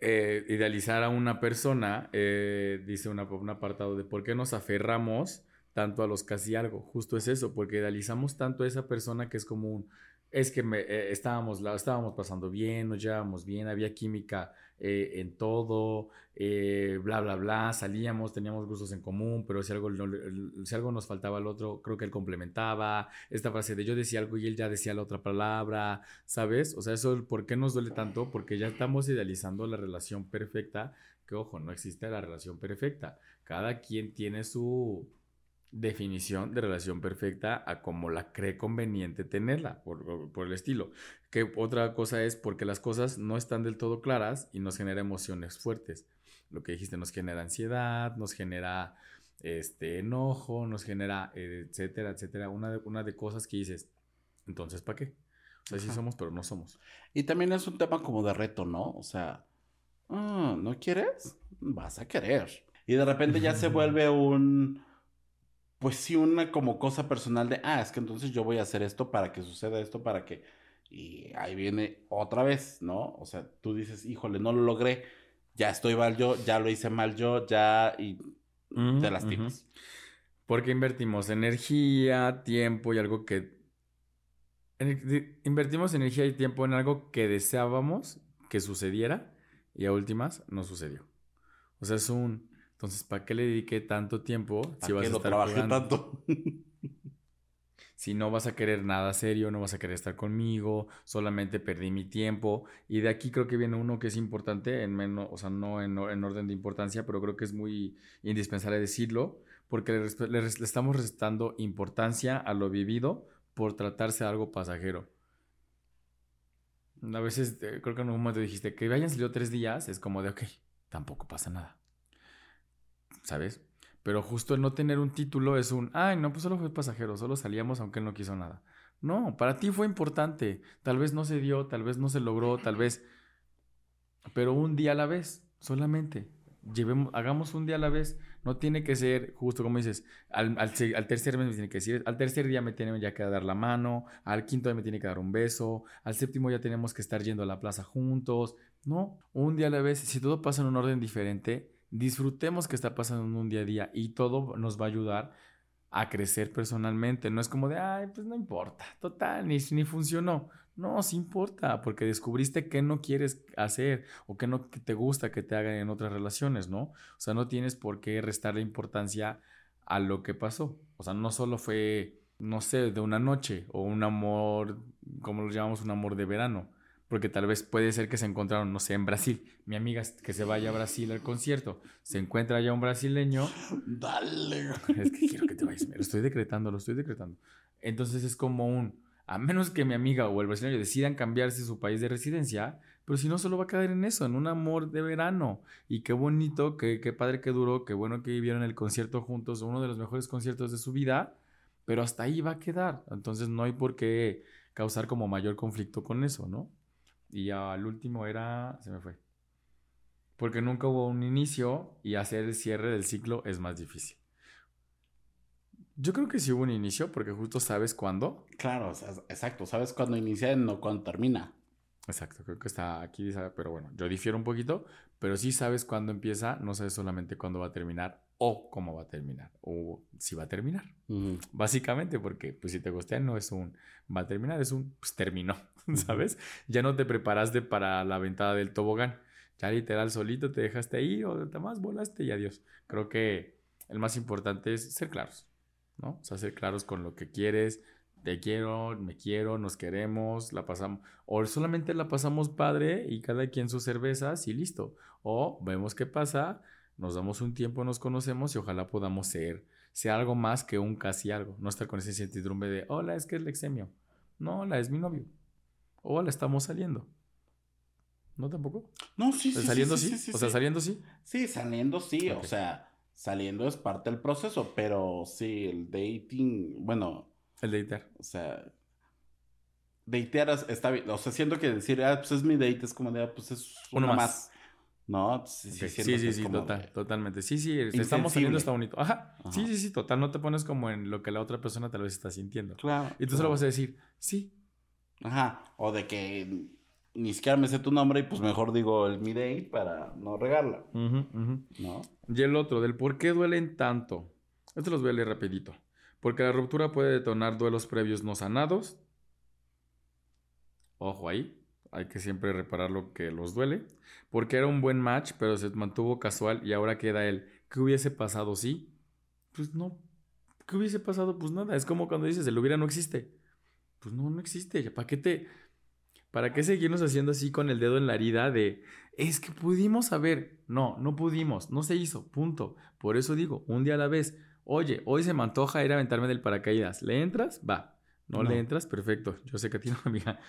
eh, idealizar a una persona, eh, dice una, un apartado de por qué nos aferramos tanto a los casi algo. Justo es eso, porque idealizamos tanto a esa persona que es como un, es que me, eh, estábamos, estábamos pasando bien, nos llevábamos bien, había química eh, en todo, eh, bla, bla, bla, salíamos, teníamos gustos en común, pero si algo, si algo nos faltaba al otro, creo que él complementaba, esta frase de yo decía algo y él ya decía la otra palabra, ¿sabes? O sea, eso, ¿por qué nos duele tanto? Porque ya estamos idealizando la relación perfecta, que ojo, no existe la relación perfecta, cada quien tiene su definición de relación perfecta a como la cree conveniente tenerla, por, por, el estilo. Que otra cosa es porque las cosas no están del todo claras y nos genera emociones fuertes. Lo que dijiste nos genera ansiedad, nos genera este enojo, nos genera etcétera, etcétera. Una de, una de cosas que dices, entonces, ¿para qué? O sea, sí somos, pero no somos. Y también es un tema como de reto, ¿no? O sea, ah, ¿no quieres? Vas a querer. Y de repente ya se vuelve un pues sí, una como cosa personal de, ah, es que entonces yo voy a hacer esto para que suceda esto, para que... Y ahí viene otra vez, ¿no? O sea, tú dices, híjole, no lo logré, ya estoy mal yo, ya lo hice mal yo, ya... Y te lastimas. Porque invertimos energía, tiempo y algo que... Invertimos energía y tiempo en algo que deseábamos que sucediera y a últimas no sucedió. O sea, es un entonces, ¿para qué le dediqué tanto tiempo si vas a estar trabajé tanto? si no vas a querer nada serio, no vas a querer estar conmigo, solamente perdí mi tiempo. Y de aquí creo que viene uno que es importante, en menos, o sea, no en, orden de importancia, pero creo que es muy indispensable decirlo, porque le, estamos restando importancia a lo vivido por tratarse de algo pasajero. A veces, eh, creo que en un momento dijiste que hayan salido tres días, es como de, ok, tampoco pasa nada. ¿Sabes? Pero justo el no tener un título es un, ay, no, pues solo fue pasajero, solo salíamos aunque él no quiso nada. No, para ti fue importante. Tal vez no se dio, tal vez no se logró, tal vez... Pero un día a la vez, solamente. Llevemos, hagamos un día a la vez. No tiene que ser, justo como dices, al, tercer mes me tiene que decir, al tercer día me tiene ya que dar la mano, al quinto día me tiene que dar un beso, al séptimo ya tenemos que estar yendo a la plaza juntos. No, un día a la vez, si todo pasa en un orden diferente, disfrutemos que está pasando en un día a día y todo nos va a ayudar a crecer personalmente. No es como de, ay, pues no importa, total, ni, ni funcionó. No, sí importa, porque descubriste qué no quieres hacer o qué no te gusta que te hagan en otras relaciones, ¿no? O sea, no tienes por qué restarle importancia a lo que pasó. O sea, no solo fue, no sé, de una noche o un amor, como lo llamamos, un amor de verano. Porque tal vez puede ser que se encontraron, no sé, en Brasil. Mi amiga que se vaya a Brasil al concierto, se encuentra allá un brasileño. Dale. Es que quiero que te vayas. Me lo estoy decretando, lo estoy decretando. Entonces es como un a menos que mi amiga o el brasileño decidan cambiarse su país de residencia, pero si no, solo va a quedar en eso, en un amor de verano. Y qué bonito, qué, qué padre que duró, qué bueno que vivieron el concierto juntos, uno de los mejores conciertos de su vida, pero hasta ahí va a quedar. Entonces no hay por qué causar como mayor conflicto con eso, ¿no? Y al último era, se me fue. Porque nunca hubo un inicio y hacer el cierre del ciclo es más difícil. Yo creo que sí hubo un inicio porque justo sabes cuándo. Claro, exacto, sabes cuándo inicia y no cuándo termina. Exacto, creo que está aquí, pero bueno, yo difiero un poquito, pero sí sabes cuándo empieza, no sabes solamente cuándo va a terminar o cómo va a terminar o si va a terminar. Básicamente porque pues si te gustean no es un va a terminar, es un pues terminó, ¿sabes? Ya no te preparaste para la ventada del tobogán, ya literal solito te dejaste ahí o te más volaste y adiós. Creo que el más importante es ser claros. ¿no? O sea, ser claros con lo que quieres, te quiero, me quiero, nos queremos, la pasamos, o solamente la pasamos padre y cada quien sus cervezas y listo. O vemos qué pasa, nos damos un tiempo, nos conocemos y ojalá podamos ser, sea algo más que un casi algo. No estar con ese incertidumbre de, hola, es que es el exemio. No, hola, es mi novio. Hola, estamos saliendo. ¿No tampoco? No, sí, sí. ¿Saliendo sí? sí, o sea, saliendo sí. Sí, saliendo sí. O sea, saliendo es parte del proceso, pero sí, el dating, bueno. El datear. O sea, datear está bien. O sea, siento que decir, ah, pues es mi date, es como de, ah, pues es uno, más. No, sí, sí, sí, sí, total, totalmente. Sí, sí, estamos saliendo, está bonito. Ajá. Sí, sí, sí, total. No te pones como en lo que la otra persona tal vez está sintiendo. Claro. Y tú solo vas a decir, sí. Ajá. O de que ni siquiera me sé tu nombre y pues mejor digo el mi date para no regarla. ¿No? Y el otro, del por qué duelen tanto. Esto los voy a leer rapidito. Porque la ruptura puede detonar duelos previos no sanados. Ojo ahí. Hay que siempre reparar lo que los duele. Porque era un buen match, pero se mantuvo casual y ahora queda él. ¿Qué hubiese pasado si? Pues no. ¿Qué hubiese pasado? Pues nada. Es como cuando dices, el hubiera no existe. Pues no, no existe. ¿Para qué te ¿Para qué seguirnos haciendo así con el dedo en la herida de, es que pudimos saber? No, no pudimos, no se hizo, punto. Por eso digo, un día a la vez, oye, hoy se me antoja ir a aventarme del paracaídas. ¿Le entras? Va. ¿No, le entras? Perfecto. Yo sé que a ti no, amiga.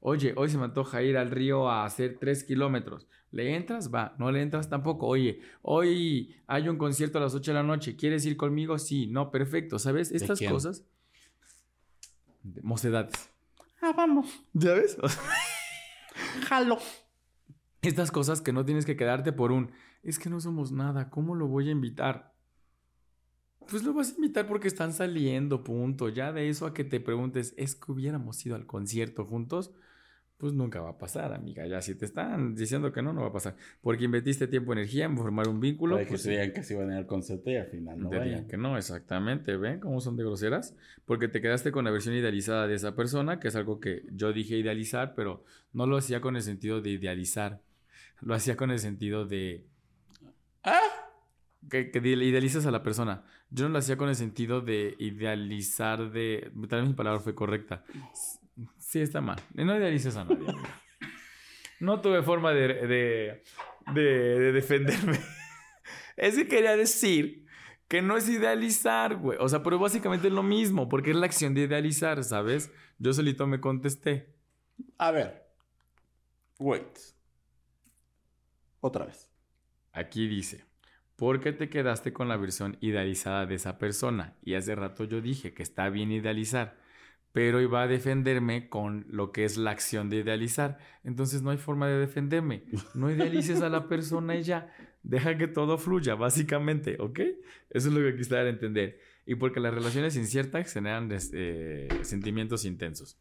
Oye, hoy se me antoja ir al río a hacer tres kilómetros. ¿Le entras? Va. ¿No le entras tampoco? Oye, hoy hay un concierto a las 8 de la noche. ¿Quieres ir conmigo? Sí. No, perfecto. ¿Sabes? Estas cosas. Mocedades. Ah, vamos. ¿Ya ves? Jalo. Estas cosas que no tienes que quedarte por un, es que no somos nada, ¿cómo lo voy a invitar? Pues lo vas a invitar porque están saliendo, punto. Ya de eso a que te preguntes, ¿es que hubiéramos ido al concierto juntos? pues nunca va a pasar, amiga. Ya si te están diciendo que no, no va a pasar. Porque invertiste tiempo, energía en formar un vínculo. Para pues, que digan que se iban a ir al concepto y al final no vayan. que no, exactamente. ¿Ven cómo son de groseras? Porque te quedaste con la versión idealizada de esa persona, que es algo que yo dije idealizar, pero no lo hacía con el sentido de idealizar. Lo hacía con el sentido de... ¿Ah? Que, que idealizas a la persona. Yo no lo hacía con el sentido de idealizar de... Tal vez mi palabra fue correcta Sí, está mal. No idealices a nadie. no tuve forma de, de, defenderme. es que quería decir que no es idealizar, güey. O sea, pero básicamente es lo mismo, porque es la acción de idealizar, ¿sabes? Yo solito me contesté. A ver. Wait. Otra vez. Aquí dice, ¿por qué te quedaste con la versión idealizada de esa persona? Y hace rato yo dije que está bien idealizar pero iba a defenderme con lo que es la acción de idealizar. Entonces no hay forma de defenderme. No idealices a la persona y ya. Deja que todo fluya, básicamente, ¿ok? Eso es lo que quisiera entender. Y porque las relaciones inciertas generan eh, sentimientos intensos.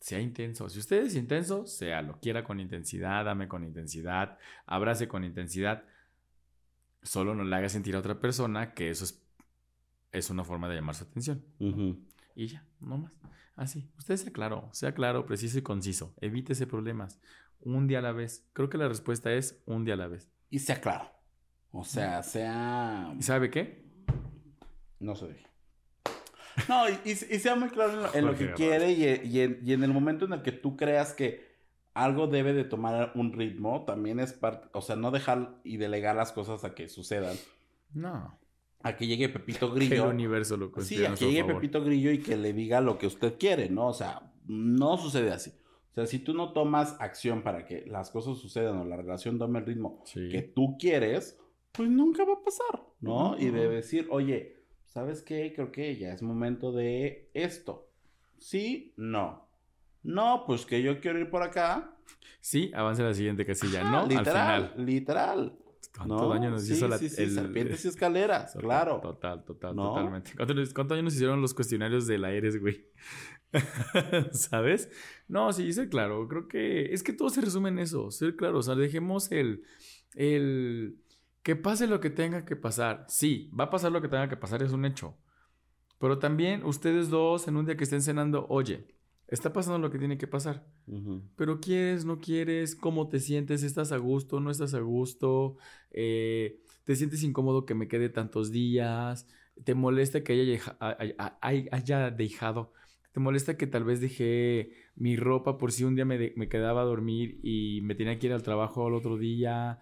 Sea intenso. Si usted es intenso, sea lo quiera con intensidad, dame con intensidad, abrace con intensidad. Solo no le haga sentir a otra persona que eso es, es una forma de llamar su atención. Y ya, no más. Así. Usted sea claro, sea claro, preciso y conciso. Evítese problemas. Un día a la vez. Creo que la respuesta es un día a la vez. Y sea claro. O sea, sea. ¿Y sabe qué? No se deje. No, y, sea muy claro en lo, que quiere y, en, el momento en el que tú creas que algo debe de tomar un ritmo, también es parte, o sea, no dejar y delegar las cosas a que sucedan. No. A que llegue Pepito Grillo. el universo lo Sí, a que llegue Pepito Grillo y que le diga lo que usted quiere, ¿no? O sea, no sucede así. O sea, si tú no tomas acción para que las cosas sucedan o la relación tome el ritmo que tú quieres, pues nunca va a pasar, ¿no? Y de decir, oye, ¿sabes qué? Creo que ya es momento de esto. ¿Sí? No. No, pues que yo quiero ir por acá. Sí, avance a la siguiente casilla, ¿no? Literal, Al final. literal. ¿Cuánto daño nos hizo la sí, sí, serpientes y escaleras, claro. Total, total, totalmente. ¿Cuánto, daño nos hicieron los cuestionarios de la Eres, güey? ¿Sabes? No, sí, sé claro. Creo que es que todo se resume en eso, ser claro. O sea, dejemos el, el que pase lo que tenga que pasar. Sí, va a pasar lo que tenga que pasar, es un hecho. Pero también ustedes dos en un día que estén cenando, oye, está pasando lo que tiene que pasar. Pero quieres, no quieres, cómo te sientes, estás a gusto, no estás a gusto, eh, te sientes incómodo que me quede tantos días, te molesta que haya, haya dejado, te molesta que tal vez dejé mi ropa por si un día me, me quedaba a dormir y me tenía que ir al trabajo al otro día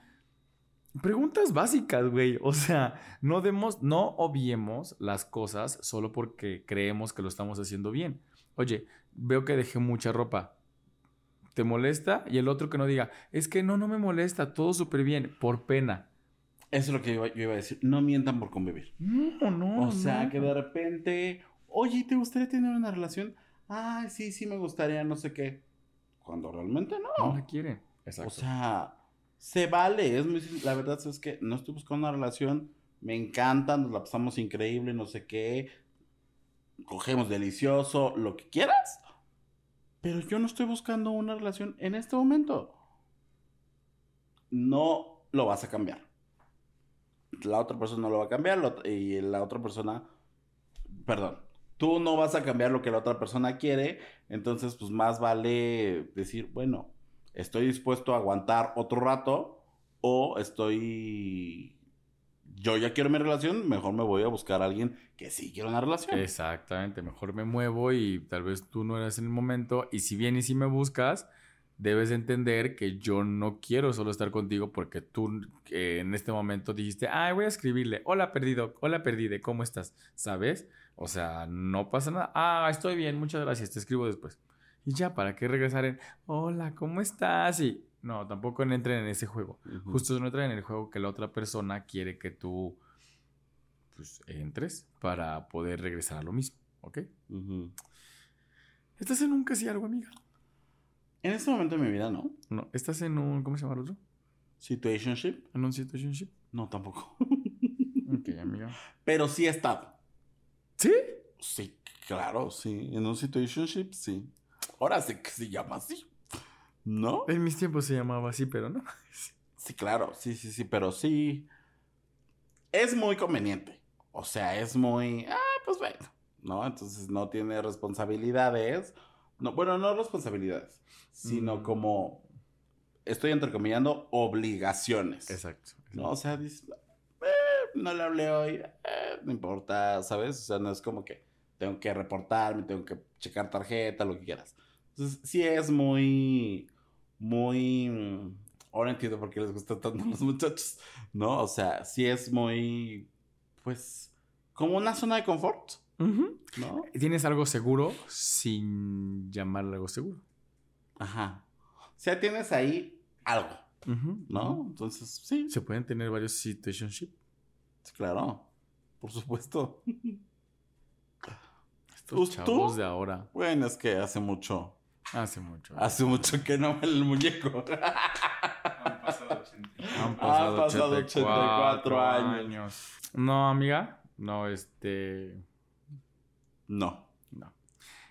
Preguntas básicas, güey. O sea, no demos, no obviemos las cosas solo porque creemos que lo estamos haciendo bien. Oye, veo que dejé mucha ropa. ¿Te molesta? Y el otro que no diga, es que no, no me molesta, todo súper bien, por pena. Eso es lo que yo iba, a decir. No mientan por convivir. No, no. O sea, que de repente, oye, ¿te gustaría tener una relación? Ay, sí, sí me gustaría, no sé qué. Cuando realmente no. No la quieren. Exacto. O sea, se vale, es muy, la verdad es que no estoy buscando una relación, me encanta, nos la pasamos increíble, no sé qué, cogemos delicioso, lo que quieras, pero yo no estoy buscando una relación en este momento. No lo vas a cambiar. La otra persona no lo va a cambiar y la otra persona, perdón, tú no vas a cambiar lo que la otra persona quiere, entonces pues más vale decir, bueno, estoy dispuesto a aguantar otro rato o estoy yo ya quiero mi relación, mejor me voy a buscar a alguien que sí quiere una relación. Exactamente, mejor me muevo y tal vez tú no eres en el momento y si bien y si me buscas, debes entender que yo no quiero solo estar contigo porque tú en este momento dijiste, ah, voy a escribirle, hola perdido, hola perdide, ¿cómo estás? ¿Sabes? O sea, no pasa nada, ah, estoy bien, muchas gracias, te escribo después. Y ya, ¿para qué regresar en, hola, ¿cómo estás? Y no, tampoco entren en ese juego. Justo no entren en el juego que la otra persona quiere que tú pues, entres para poder regresar a lo mismo, ¿ok? ¿Estás en un casi algo, amiga? En este momento de mi vida, no. No, ¿estás en un, ¿cómo se llama el otro? Situationship. ¿En un situationship? No, tampoco. ok, amiga. Pero sí he estado. ¿Sí? Sí, claro, sí. En un situationship, sí. Ahora sé que se llama así. ¿No? En mis tiempos se llamaba así, pero no. Sí, claro, sí, sí, sí, pero sí. Es muy conveniente. O sea, es muy. Ah, pues bueno. ¿No? Entonces no tiene responsabilidades. No, bueno, no responsabilidades, sino mm. como. Estoy entrecomillando obligaciones. Exacto. ¿No? O sea, dices, eh, no le hablé hoy, eh, no importa, ¿sabes? O sea, no es como que tengo que reportarme, tengo que checar tarjeta, lo que quieras. Entonces, sí es muy, muy... Ahora entiendo por qué les gusta tanto a los muchachos, ¿no? O sea, sí es muy, pues, como una zona de confort, ¿no? Tienes algo seguro sin llamarlo algo seguro. Ajá. O sea, tienes ahí algo, ¿no? Entonces, sí. Se pueden tener varios situationships. claro, por supuesto. Estos ¿Tú? chavos de ahora. Bueno, es que hace mucho. Hace mucho. Hace mucho que no me el muñeco. Han pasado 80. Han pasado pasado 84 84 años. años. No, amiga. No, este. No. No.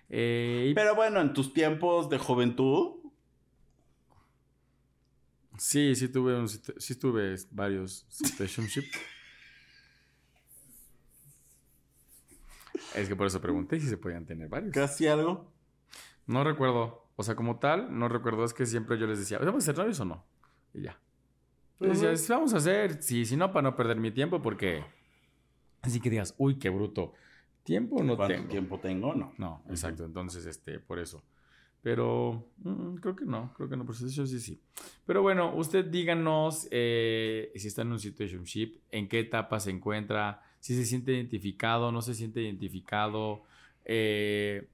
Eh, y- Pero bueno, en tus tiempos de juventud. Sí, sí tuve, un, sí tuve varios situationship. es que por eso pregunté si se podían tener varios. ¿Casi algo? No recuerdo. O sea, como tal, no recuerdo. Es que siempre yo les decía, ¿vamos a ser novios o no? Y ya. Yo decía, Ujú. "Sí, vamos a hacer. Sí, si no, para no perder mi tiempo, porque. Así que digas, uy, qué bruto. Tiempo no ¿Cuánto tengo. tiempo tengo? No. No, exacto. Entonces, este, por eso. Pero mm, creo que no, creo que no, por eso sí, sí. Pero bueno, usted díganos eh, si está en un situationship, en qué etapa se encuentra, si se siente identificado, no se siente identificado, eh,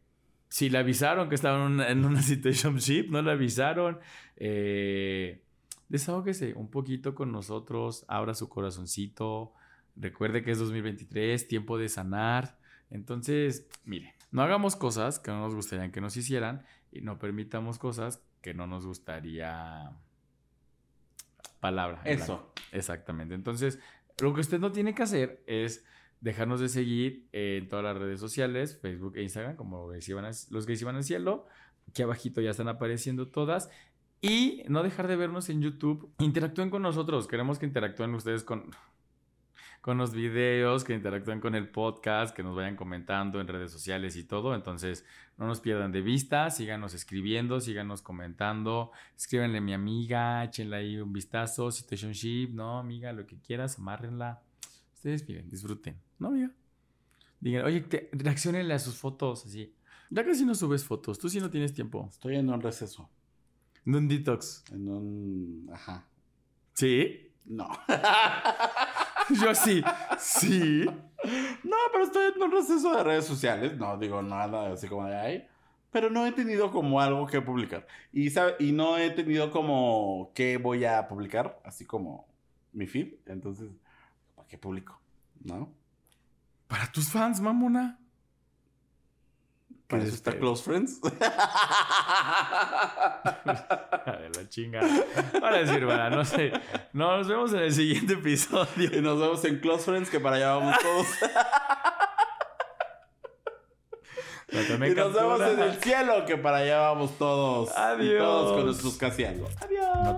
si le avisaron que estaba en una, en una situationship, no le avisaron. Eh, desahógese un poquito con nosotros, abra su corazoncito, recuerde que es 2023, tiempo de sanar. Entonces, mire, no hagamos cosas que no nos gustaría que nos hicieran y no permitamos cosas que no nos gustaría. Palabra. Eso. Exactamente. Entonces, lo que usted no tiene que hacer es dejarnos de seguir en todas las redes sociales, Facebook e Instagram, como los gays iban al cielo. Aquí abajito ya están apareciendo todas. Y no dejar de vernos en YouTube. Interactúen con nosotros. Queremos que interactúen ustedes con, con los videos, que interactúen con el podcast, que nos vayan comentando en redes sociales y todo. Entonces, no nos pierdan de vista, síganos escribiendo, síganos comentando, escríbanle a mi amiga, échenle ahí un vistazo, situationship, no, amiga, lo que quieras, amárrenla. Ustedes miren, disfruten, ¿no, amiga? Digan, oye, te, reaccionenle a sus fotos, así. Ya casi no subes fotos, tú sí no tienes tiempo. Estoy en un receso. En un detox. En un. Ajá. ¿Sí? No. Yo sí. ¿Sí? No, pero estoy en un receso de redes sociales. No digo nada así como de ahí. Pero no he tenido como algo que publicar. Y, sabe- y no he tenido como qué voy a publicar, así como mi feed. Entonces, ¿para qué publico? ¿No? Para tus fans, mamona. Para ¿Qué eso está? Close Friends. De la chinga. Ahora sí, hermana, no sé. Nos vemos en el siguiente episodio. y nos vemos en Close Friends, que para allá vamos todos. Y nos vemos en el cielo, que para allá vamos todos. Y Adiós. todos con nuestros casi algo. Adiós.